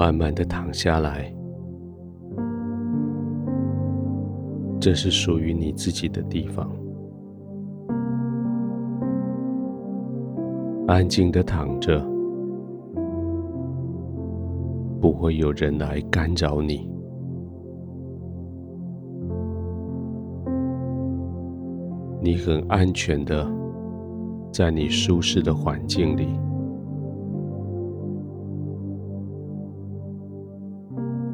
慢慢的躺下来，这是属于你自己的地方。安静的躺着，不会有人来干扰你。你很安全的，在你舒适的环境里。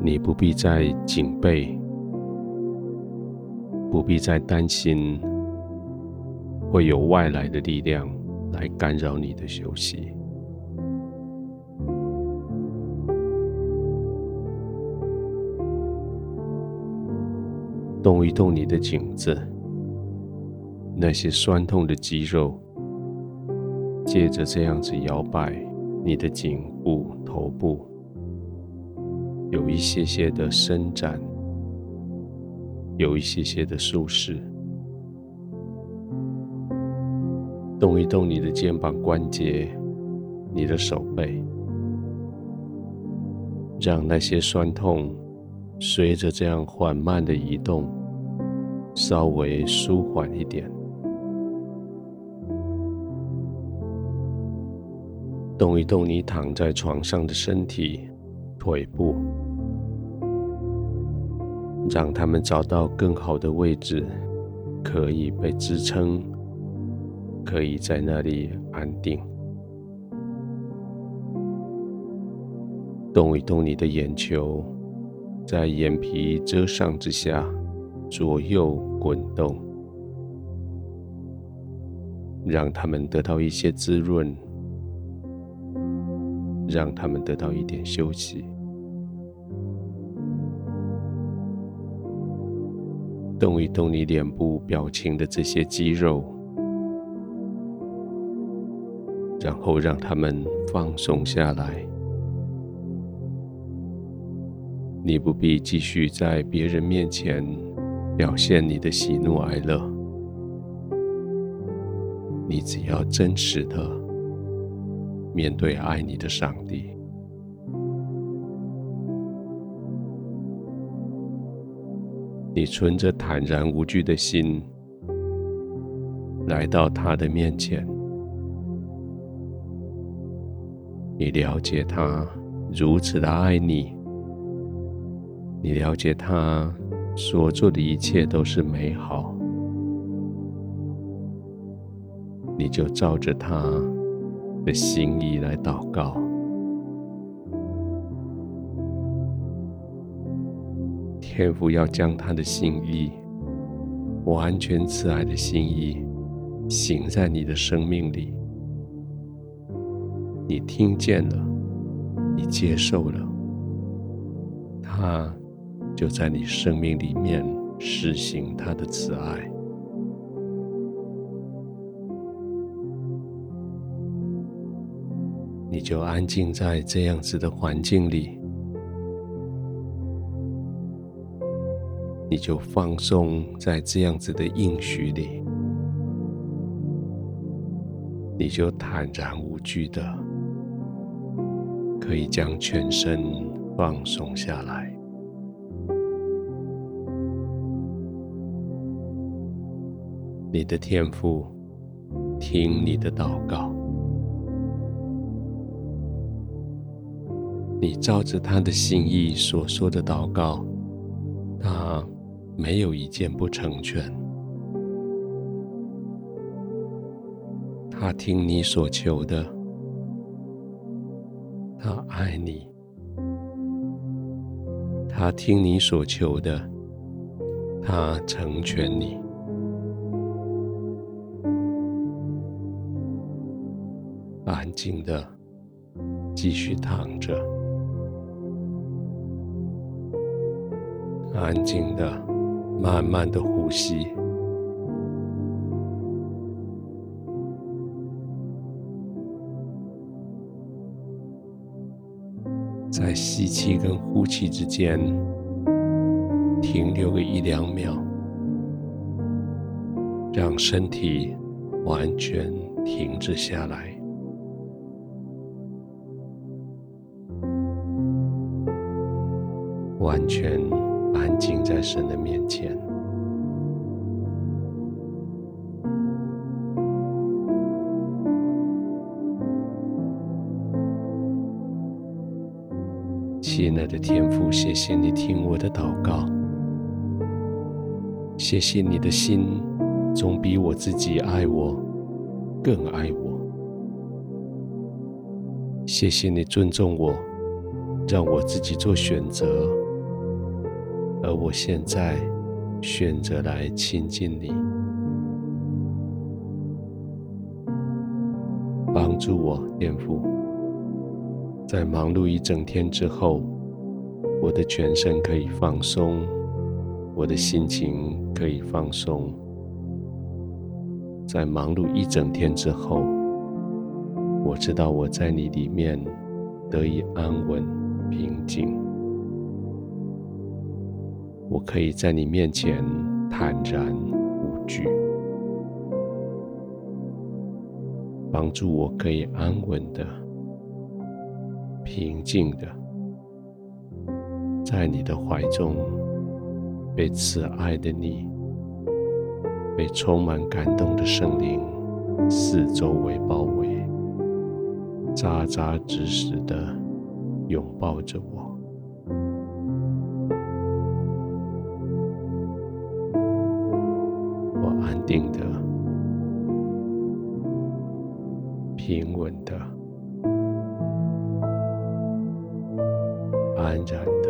你不必再警备，不必再担心会有外来的力量来干扰你的休息。动一动你的颈子，那些酸痛的肌肉，借着这样子摇摆你的颈部、头部。有一些些的伸展，有一些些的舒适，动一动你的肩膀关节，你的手背，让那些酸痛随着这样缓慢的移动，稍微舒缓一点。动一动你躺在床上的身体。腿部，让他们找到更好的位置，可以被支撑，可以在那里安定。动一动你的眼球，在眼皮遮上之下左右滚动，让他们得到一些滋润，让他们得到一点休息。动一动你脸部表情的这些肌肉，然后让他们放松下来。你不必继续在别人面前表现你的喜怒哀乐，你只要真实的面对爱你的上帝。你存着坦然无惧的心，来到他的面前。你了解他如此的爱你，你了解他所做的一切都是美好，你就照着他的心意来祷告。天父要将他的心意，完全慈爱的心意，行在你的生命里。你听见了，你接受了，他就在你生命里面施行他的慈爱。你就安静在这样子的环境里。你就放松在这样子的应许里，你就坦然无惧的，可以将全身放松下来。你的天父听你的祷告，你照着他的心意所说的祷告，没有一件不成全。他听你所求的，他爱你。他听你所求的，他成全你。安静的继续躺着，安静的。慢慢的呼吸，在吸气跟呼气之间停留个一两秒，让身体完全停止下来。完全在神的面前。亲爱的天父，谢谢你听我的祷告，谢谢你的心总比我自己爱我更爱我，谢谢你尊重我，让我自己做选择，而我现在选择来亲近你，帮助我，天父。在忙碌一整天之后，我的全身可以放松，我的心情可以放松。在忙碌一整天之后，我知道我在你里面得以安稳平静，我可以在你面前坦然无惧，帮助我可以安稳的。平静的，在你的怀中，被慈爱的你，被充满感动的圣灵四周围包围，扎扎实实的拥抱着我，定的，平稳的。安然的